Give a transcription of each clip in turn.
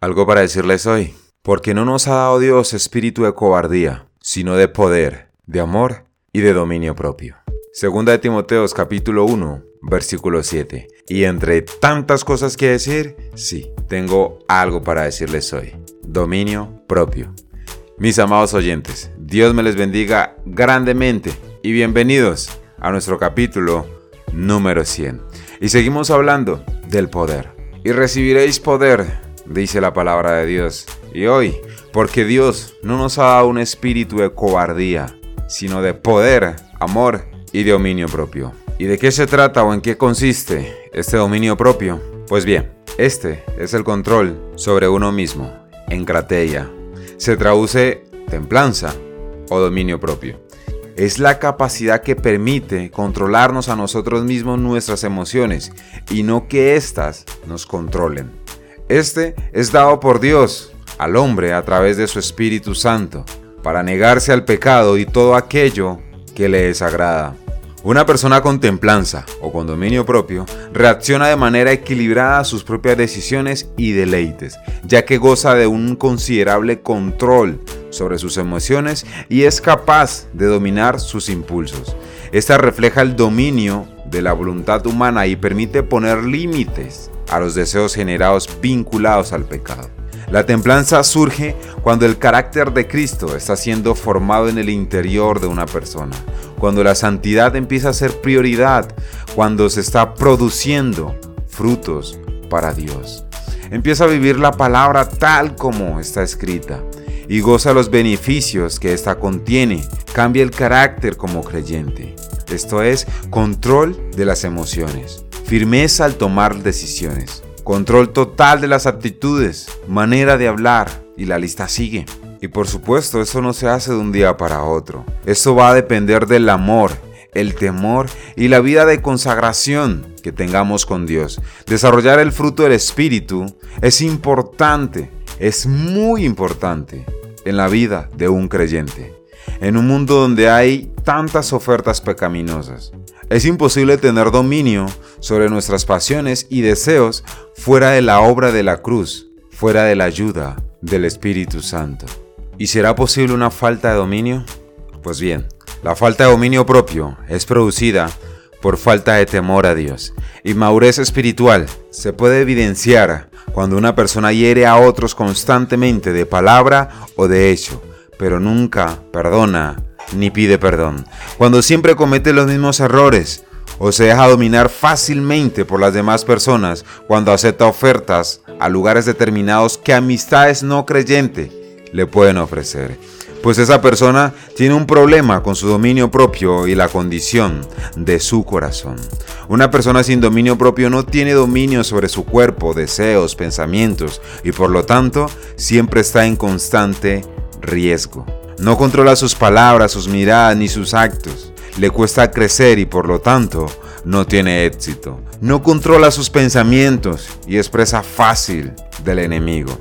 Algo para decirles hoy, porque no nos ha dado Dios espíritu de cobardía, sino de poder, de amor y de dominio propio. Segunda de Timoteos capítulo 1, versículo 7. Y entre tantas cosas que decir, sí, tengo algo para decirles hoy. Dominio propio. Mis amados oyentes, Dios me les bendiga grandemente y bienvenidos a nuestro capítulo número 100. Y seguimos hablando del poder. Y recibiréis poder dice la palabra de Dios. Y hoy, porque Dios no nos ha dado un espíritu de cobardía, sino de poder, amor y dominio propio. ¿Y de qué se trata o en qué consiste este dominio propio? Pues bien, este es el control sobre uno mismo, en crateia. Se traduce templanza o dominio propio. Es la capacidad que permite controlarnos a nosotros mismos nuestras emociones y no que éstas nos controlen. Este es dado por Dios al hombre a través de su Espíritu Santo, para negarse al pecado y todo aquello que le desagrada. Una persona con templanza o con dominio propio reacciona de manera equilibrada a sus propias decisiones y deleites, ya que goza de un considerable control sobre sus emociones y es capaz de dominar sus impulsos. Esta refleja el dominio de la voluntad humana y permite poner límites a los deseos generados vinculados al pecado. La templanza surge cuando el carácter de Cristo está siendo formado en el interior de una persona, cuando la santidad empieza a ser prioridad, cuando se está produciendo frutos para Dios. Empieza a vivir la palabra tal como está escrita y goza los beneficios que ésta contiene, cambia el carácter como creyente. Esto es control de las emociones firmeza al tomar decisiones, control total de las actitudes, manera de hablar y la lista sigue. Y por supuesto, eso no se hace de un día para otro. Eso va a depender del amor, el temor y la vida de consagración que tengamos con Dios. Desarrollar el fruto del Espíritu es importante, es muy importante en la vida de un creyente. En un mundo donde hay tantas ofertas pecaminosas, es imposible tener dominio sobre nuestras pasiones y deseos fuera de la obra de la cruz, fuera de la ayuda del Espíritu Santo. ¿Y será posible una falta de dominio? Pues bien, la falta de dominio propio es producida por falta de temor a Dios. Y espiritual se puede evidenciar cuando una persona hiere a otros constantemente de palabra o de hecho, pero nunca perdona ni pide perdón. Cuando siempre comete los mismos errores o se deja dominar fácilmente por las demás personas cuando acepta ofertas a lugares determinados que amistades no creyentes le pueden ofrecer. Pues esa persona tiene un problema con su dominio propio y la condición de su corazón. Una persona sin dominio propio no tiene dominio sobre su cuerpo, deseos, pensamientos y por lo tanto siempre está en constante riesgo. No controla sus palabras, sus miradas ni sus actos. Le cuesta crecer y por lo tanto no tiene éxito. No controla sus pensamientos y expresa fácil del enemigo.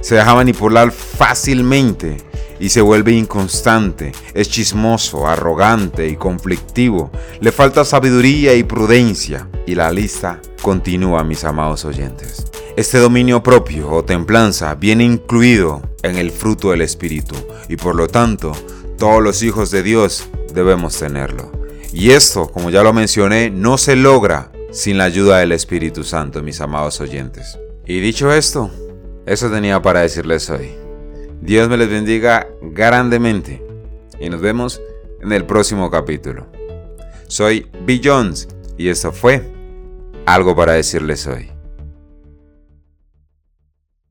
Se deja manipular fácilmente y se vuelve inconstante, es chismoso, arrogante y conflictivo. Le falta sabiduría y prudencia. Y la lista continúa, mis amados oyentes. Este dominio propio o templanza viene incluido en el fruto del Espíritu y por lo tanto todos los hijos de Dios debemos tenerlo. Y esto, como ya lo mencioné, no se logra sin la ayuda del Espíritu Santo, mis amados oyentes. Y dicho esto, eso tenía para decirles hoy. Dios me les bendiga grandemente y nos vemos en el próximo capítulo. Soy Bill Jones y esto fue algo para decirles hoy.